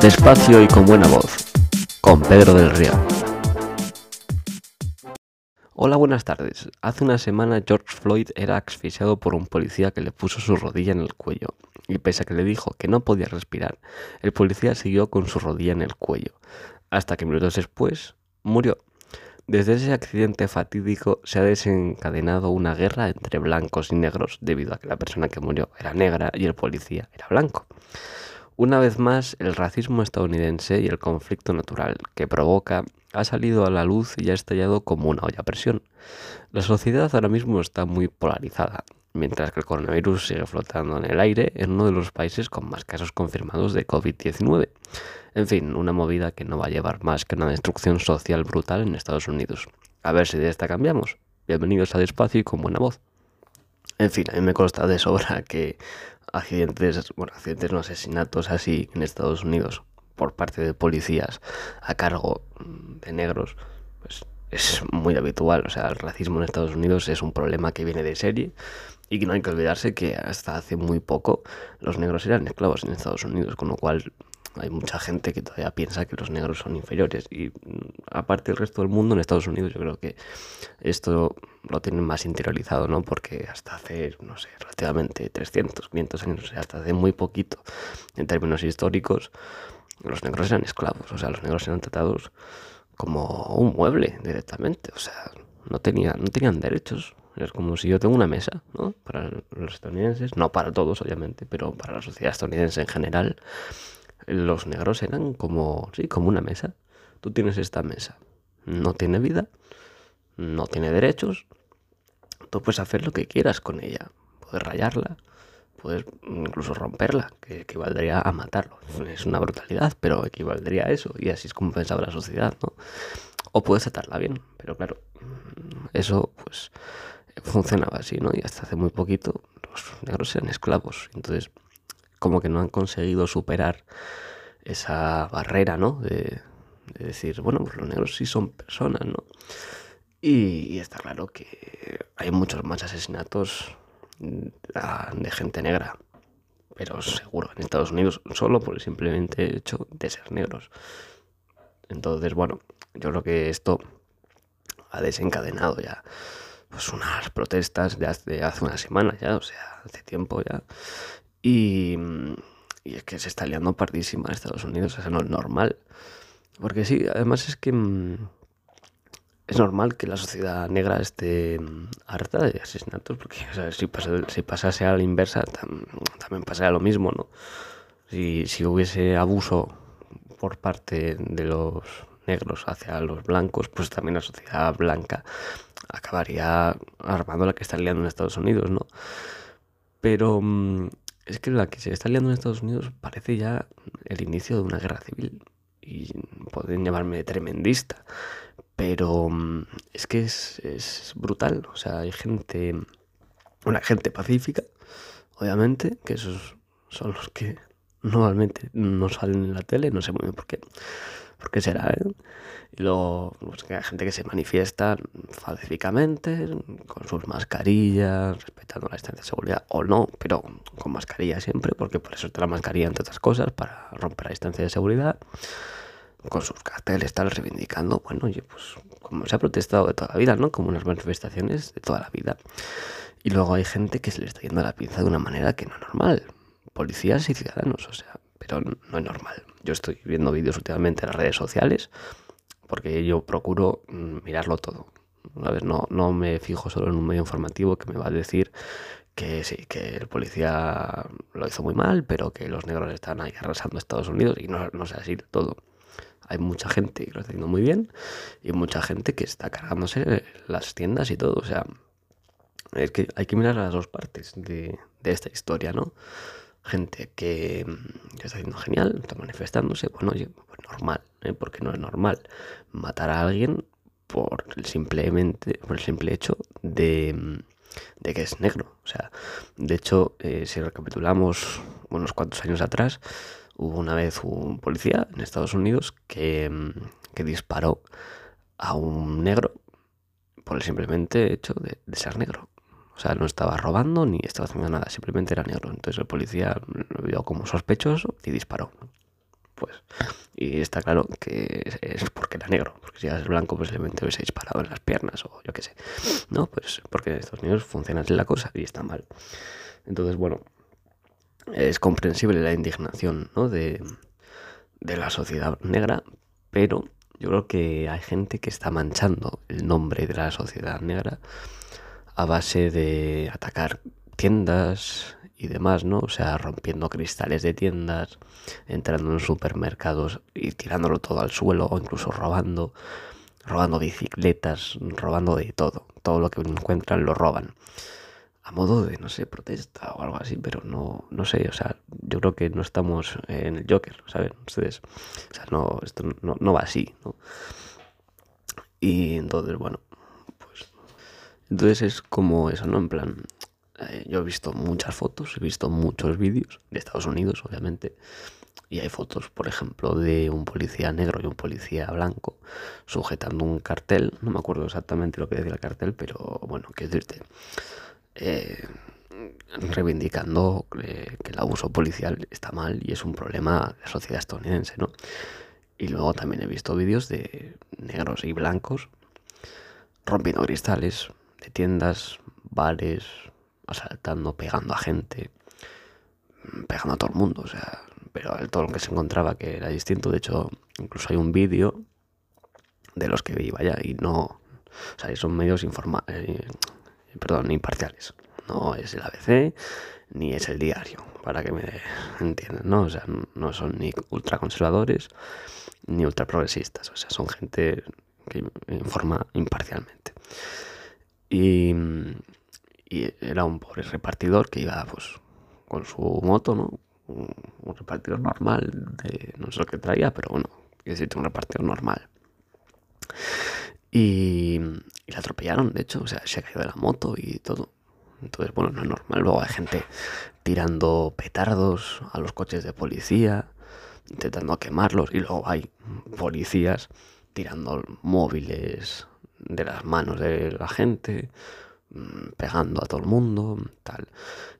Despacio y con buena voz, con Pedro del Río. Hola, buenas tardes. Hace una semana George Floyd era asfixiado por un policía que le puso su rodilla en el cuello. Y pese a que le dijo que no podía respirar, el policía siguió con su rodilla en el cuello, hasta que minutos después murió. Desde ese accidente fatídico se ha desencadenado una guerra entre blancos y negros debido a que la persona que murió era negra y el policía era blanco. Una vez más, el racismo estadounidense y el conflicto natural que provoca ha salido a la luz y ha estallado como una olla a presión. La sociedad ahora mismo está muy polarizada, mientras que el coronavirus sigue flotando en el aire en uno de los países con más casos confirmados de COVID-19. En fin, una movida que no va a llevar más que una destrucción social brutal en Estados Unidos. A ver si de esta cambiamos. Bienvenidos a Despacio y con buena voz. En fin, a mí me consta de sobra que accidentes, bueno, accidentes no asesinatos así en Estados Unidos por parte de policías a cargo de negros, pues es muy habitual. O sea, el racismo en Estados Unidos es un problema que viene de serie y que no hay que olvidarse que hasta hace muy poco los negros eran esclavos en Estados Unidos, con lo cual hay mucha gente que todavía piensa que los negros son inferiores y mm, aparte el resto del mundo en Estados Unidos yo creo que esto lo tienen más interiorizado, ¿no? Porque hasta hace, no sé, relativamente 300, 500 años, hasta hace muy poquito en términos históricos, los negros eran esclavos, o sea, los negros eran tratados como un mueble directamente, o sea, no, tenía, no tenían derechos. Es como si yo tengo una mesa, ¿no? Para los estadounidenses, no para todos, obviamente, pero para la sociedad estadounidense en general, los negros eran como, sí, como una mesa. Tú tienes esta mesa, no tiene vida, no tiene derechos, tú puedes hacer lo que quieras con ella, puedes rayarla, puedes incluso romperla, que equivaldría a matarlo. Es una brutalidad, pero equivaldría a eso, y así es como pensaba la sociedad, ¿no? O puedes atarla bien, pero claro, eso pues funcionaba así, ¿no? Y hasta hace muy poquito los negros eran esclavos, entonces como que no han conseguido superar esa barrera, ¿no? De, decir, bueno, pues los negros sí son personas, ¿no? Y, está claro que hay muchos más asesinatos de gente negra, pero seguro en Estados Unidos, solo por el simplemente hecho de ser negros. Entonces, bueno, yo creo que esto ha desencadenado ya pues unas protestas de hace, una semana ya, o sea, hace tiempo ya, y, es que se está liando pardísima en Estados Unidos, eso no es normal. Porque sí, además es que mm, es normal que la sociedad negra esté mm, harta de asesinatos, porque si, si, pasase a la inversa también pasaría lo mismo, ¿no? Si, si hubiese abuso por parte de los negros hacia los blancos, pues también la sociedad blanca acabaría armando la que está liando en Estados Unidos, ¿no? Pero mm, es que la que se está liando en Estados Unidos parece ya el inicio de una guerra civil. Y pueden llamarme tremendista. Pero mm, es que es, brutal. O sea, hay gente. Una gente pacífica, obviamente, que esos son los que normalmente no salen en la tele, no sé muy bien por qué. ¿Por qué será? Eh? Y luego pues, hay gente que se manifiesta pacíficamente, con sus mascarillas, respetando la distancia de seguridad, o no, pero con mascarilla siempre, porque por eso está la mascarilla, entre otras cosas, para romper la distancia de seguridad, con sus carteles, tal, reivindicando, bueno, oye, pues como se ha protestado de toda la vida, ¿no? Como unas manifestaciones de toda la vida. Y luego hay gente que se le está yendo la pinza de una manera que no es normal. Policías y ciudadanos, o sea, pero no es normal. Yo estoy viendo vídeos últimamente en las redes sociales porque yo procuro mm, mirarlo todo. No, no me fijo solo en un medio informativo que me va a decir que sí, que el policía lo hizo muy mal, pero que los negros están ahí arrasando a Estados Unidos y no, no sé así todo. Hay mucha gente que lo está haciendo muy bien y mucha gente que está cargándose las tiendas y todo. O sea, es que hay que mirar las dos partes de, de esta historia, ¿no? gente que, mm, está haciendo genial, está manifestándose, bueno, pues normal, ¿eh? porque no es normal matar a alguien por el simplemente por el simple hecho de, mm, de que es negro. O sea, de hecho, eh, si recapitulamos unos cuantos años atrás, hubo una vez un policía en Estados Unidos que, mm, disparó a un negro por el simplemente hecho de, ser negro. O sea, no estaba robando ni estaba haciendo nada, simplemente era negro. Entonces el policía lo vio como sospechoso y disparó. Pues, y está claro que es porque era negro, porque si es blanco, simplemente hubiese disparado en las piernas o yo qué sé. No, pues porque estos niños funcionan así la cosa y está mal. Entonces, bueno, es comprensible la indignación ¿no? de, de la sociedad negra, pero yo creo que hay gente que está manchando el nombre de la sociedad negra a base de atacar tiendas y demás, ¿no? O sea, rompiendo cristales de tiendas, entrando en supermercados y tirándolo todo al suelo o incluso robando, robando bicicletas, robando de todo. Todo lo que encuentran lo roban a modo de, no sé, protesta o algo así, pero no, no sé, o sea, yo creo que no estamos en el Joker, ¿saben? Ustedes, o sea, no, esto no, va así, ¿no? Y entonces, bueno, pues, entonces es como eso, ¿no? En plan, eh, yo he visto muchas fotos, he visto muchos vídeos de Estados Unidos, obviamente, y hay fotos, por ejemplo, de un policía negro y un policía blanco sujetando un cartel, no me acuerdo exactamente lo que decía el cartel, pero bueno, qué decirte eh, reivindicando eh, que el abuso policial está mal y es un problema de sociedad estadounidense, ¿no? Y luego también he visto vídeos de negros y blancos rompiendo cristales de tiendas, bares, asaltando, pegando a gente, pegando a todo el mundo, o sea, pero todo lo que se encontraba que era distinto. De hecho, incluso hay un vídeo de los que vi, vaya, y no, o sea, son medios informales, eh, perdón, imparciales. No es el ABC ni es el diario, para que me entiendan, ¿no? O sea, no son ni ultraconservadores ni ultraprogresistas, o sea, son gente que informa imparcialmente. Y, era un pobre repartidor que iba, pues, con su moto, ¿no? Un, repartidor normal, de, no sé lo que traía, pero bueno, decirte, un repartidor normal. Y, la atropellaron, de hecho, o sea, se caído de la moto y todo. Entonces, bueno, no es normal. Luego hay gente tirando petardos a los coches de policía, intentando quemarlos, y luego hay policías tirando móviles de las manos de la gente, mm, pegando a todo el mundo, tal.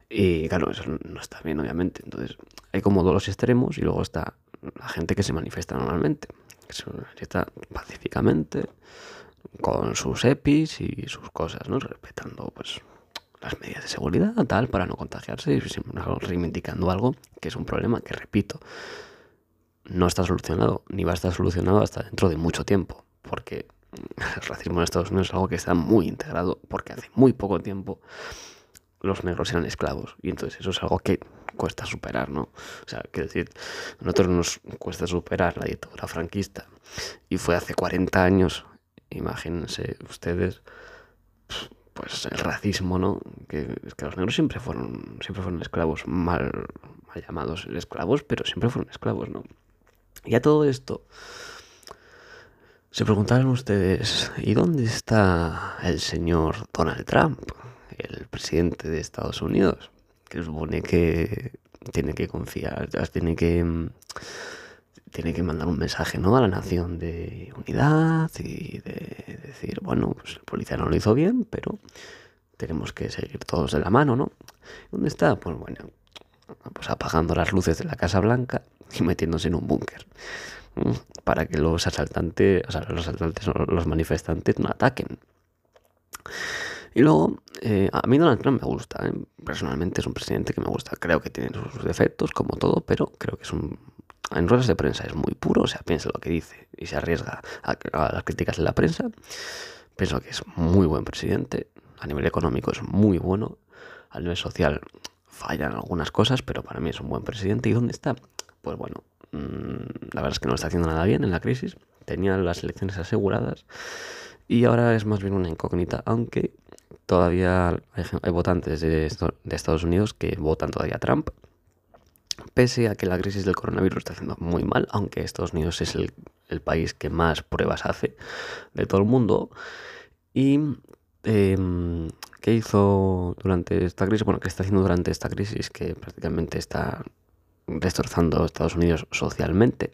Y claro, eso no está bien, obviamente. Entonces, hay como dos extremos y luego está la gente que se manifiesta normalmente, que se manifiesta pacíficamente, con sus EPIs y sus cosas, ¿no? Respetando, pues, las medidas de seguridad, tal, para no contagiarse y reivindicando algo que es un problema que, repito, no está solucionado, ni va a estar solucionado hasta dentro de mucho tiempo, porque el racismo en Estados Unidos es algo que está muy integrado, porque hace muy poco tiempo los negros eran esclavos, y entonces eso es algo que cuesta superar, ¿no? O sea, quiero decir, a nosotros nos cuesta superar la dictadura franquista, y fue hace 40 años imagínense ustedes, pues el racismo, ¿no? Que, los negros siempre fueron, siempre fueron esclavos, mal, mal llamados esclavos, pero siempre fueron esclavos, ¿no? Y a todo esto, se preguntaron ustedes, ¿y dónde está el señor Donald Trump, el presidente de Estados Unidos? Que supone que tiene que confiar, tiene que tiene que mandar un mensaje ¿no? a la nación de unidad y de decir, bueno, pues el policía no lo hizo bien, pero tenemos que seguir todos de la mano, ¿no? ¿Dónde está? Pues bueno, pues apagando las luces de la Casa Blanca y metiéndose en un búnker para que los asaltantes, o sea, los asaltantes, los manifestantes no ataquen. Y luego, eh, a mí Donald Trump me gusta, ¿eh? personalmente es un presidente que me gusta, creo que tiene sus defectos como todo, pero creo que es un en ruedas de prensa es muy puro, o sea, piensa lo que dice y se arriesga a, las críticas de la prensa. Pienso que es muy buen presidente, a nivel económico es muy bueno, a nivel social fallan algunas cosas, pero para mí es un buen presidente. ¿Y dónde está? Pues bueno, mm, la verdad es que no está haciendo nada bien en la crisis, tenía las elecciones aseguradas y ahora es más bien una incógnita, aunque todavía hay, votantes de, de Estados Unidos que votan todavía a Trump pese a que la crisis del coronavirus está haciendo muy mal, aunque Estados Unidos es el, país que más pruebas hace de todo el mundo. ¿Y em, qué hizo durante esta crisis? Bueno, ¿qué está haciendo durante esta crisis que prácticamente está destrozando a Estados Unidos socialmente?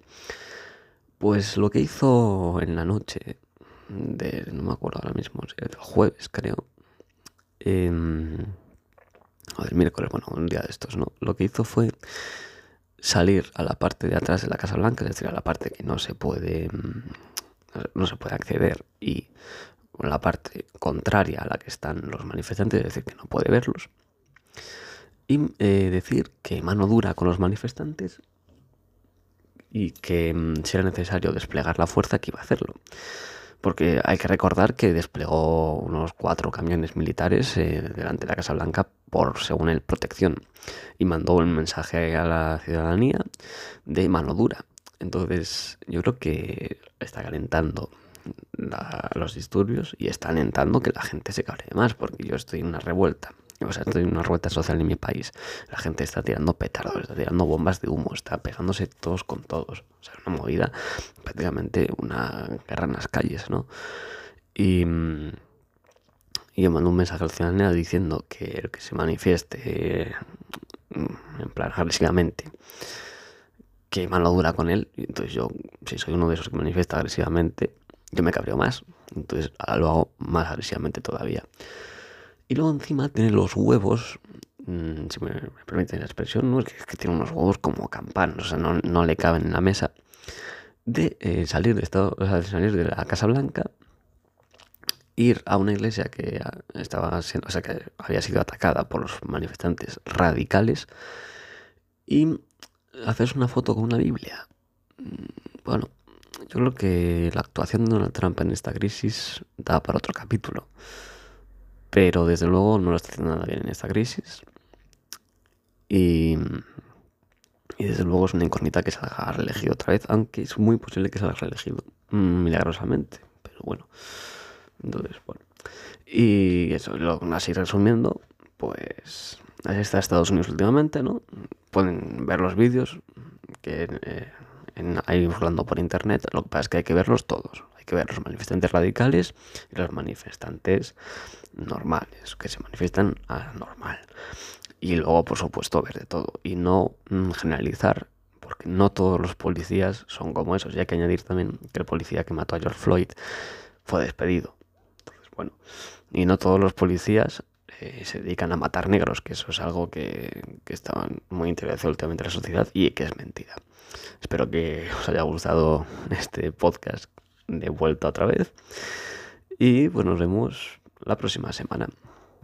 Pues lo que hizo en la noche de, no me acuerdo ahora mismo, el jueves creo, em, o miércoles, bueno, un día de estos, ¿no? Lo que hizo fue salir a la parte de atrás de la Casa Blanca, es decir, a la parte que no se puede, mm, no se puede acceder y la parte contraria a la que están los manifestantes, es decir, que no puede verlos. Y eh, decir que mano dura con los manifestantes y que mm, si era necesario desplegar la fuerza, que iba a hacerlo. Porque hay que recordar que desplegó unos cuatro camiones militares eh, delante de la Casa Blanca por, según él, protección. Y mandó un mensaje a la ciudadanía de mano dura. Entonces, yo creo que está calentando los disturbios y está alentando que la gente se cabree más, porque yo estoy en una revuelta. O sea, estoy en una revuelta social en mi país. La gente está tirando petardos, está tirando bombas de humo, está pegándose todos con todos. O sea, una movida, prácticamente una guerra en las calles, ¿no? Y, y yo mando un mensaje al ciudadano diciendo que el que se manifieste, mm, en plan agresivamente, que mano dura con él. Entonces yo, si soy uno de esos que manifiesta agresivamente, yo me cabreo más. Entonces lo hago más agresivamente todavía. Y luego encima tiene los huevos, mm, si me, permiten la expresión, ¿no? es, que, tiene unos huevos como campanas, o sea, no, le caben en la mesa, de eh, salir, de estado, de salir de la Casa Blanca, ir a una iglesia que estaba siendo, o sea, que había sido atacada por los manifestantes radicales y hacerse una foto con una Biblia. Mm, bueno, yo creo que la actuación de Donald Trump en esta crisis da para otro capítulo pero desde luego no lo está haciendo nada bien en esta crisis. Y, y desde luego es una incógnita que salga reelegido otra vez, aunque es muy posible que salga reelegido milagrosamente. Pero bueno, entonces, bueno. Y eso, así resumiendo, pues así está Estados Unidos últimamente, ¿no? Pueden ver los vídeos que eh, en, ahí hablando por internet, lo que pasa es que hay que verlos todos. Hay que ver los manifestantes radicales y los manifestantes normales, que se manifiestan a normal. Y luego, por supuesto, ver de todo. Y no mm, generalizar, porque no todos los policías son como esos. Y hay que añadir también que el policía que mató a George Floyd fue despedido. Entonces, bueno, y no todos los policías eh, se dedican a matar negros, que eso es algo que, que está muy interesado últimamente en la sociedad y que es mentira. Espero que os haya gustado este podcast de vuelta otra vez. Y pues nos vemos la próxima semana.